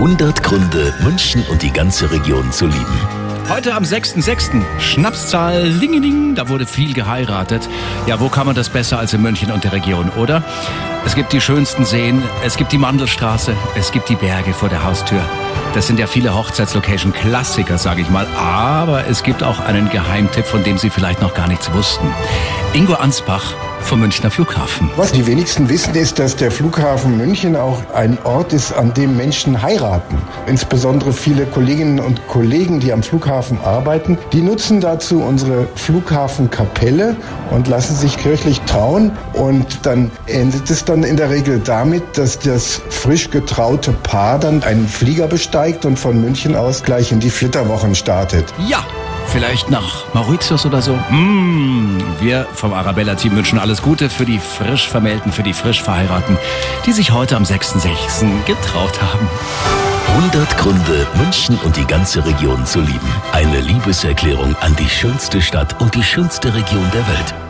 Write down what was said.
100 Gründe, München und die ganze Region zu lieben. Heute am 6.6. Schnapszahl Lingeling, da wurde viel geheiratet. Ja, wo kann man das besser als in München und der Region, oder? Es gibt die schönsten Seen, es gibt die Mandelstraße, es gibt die Berge vor der Haustür. Das sind ja viele Hochzeitslocation-Klassiker, sage ich mal. Aber es gibt auch einen Geheimtipp, von dem Sie vielleicht noch gar nichts wussten. Ingo Ansbach vom Münchner Flughafen. Was die wenigsten wissen, ist, dass der Flughafen München auch ein Ort ist, an dem Menschen heiraten. Insbesondere viele Kolleginnen und Kollegen, die am Flughafen arbeiten, die nutzen dazu unsere Flughafenkapelle und lassen sich kirchlich trauen. Und dann endet es dann in der Regel damit, dass das frisch getraute Paar dann einen Flieger besteigt und von München aus gleich in die Flitterwochen startet. Ja, Vielleicht nach Mauritius oder so? Mmh, wir vom Arabella-Team wünschen alles Gute für die frisch Vermählten, für die frisch Verheirateten, die sich heute am 6.6. getraut haben. 100 Gründe, München und die ganze Region zu lieben. Eine Liebeserklärung an die schönste Stadt und die schönste Region der Welt.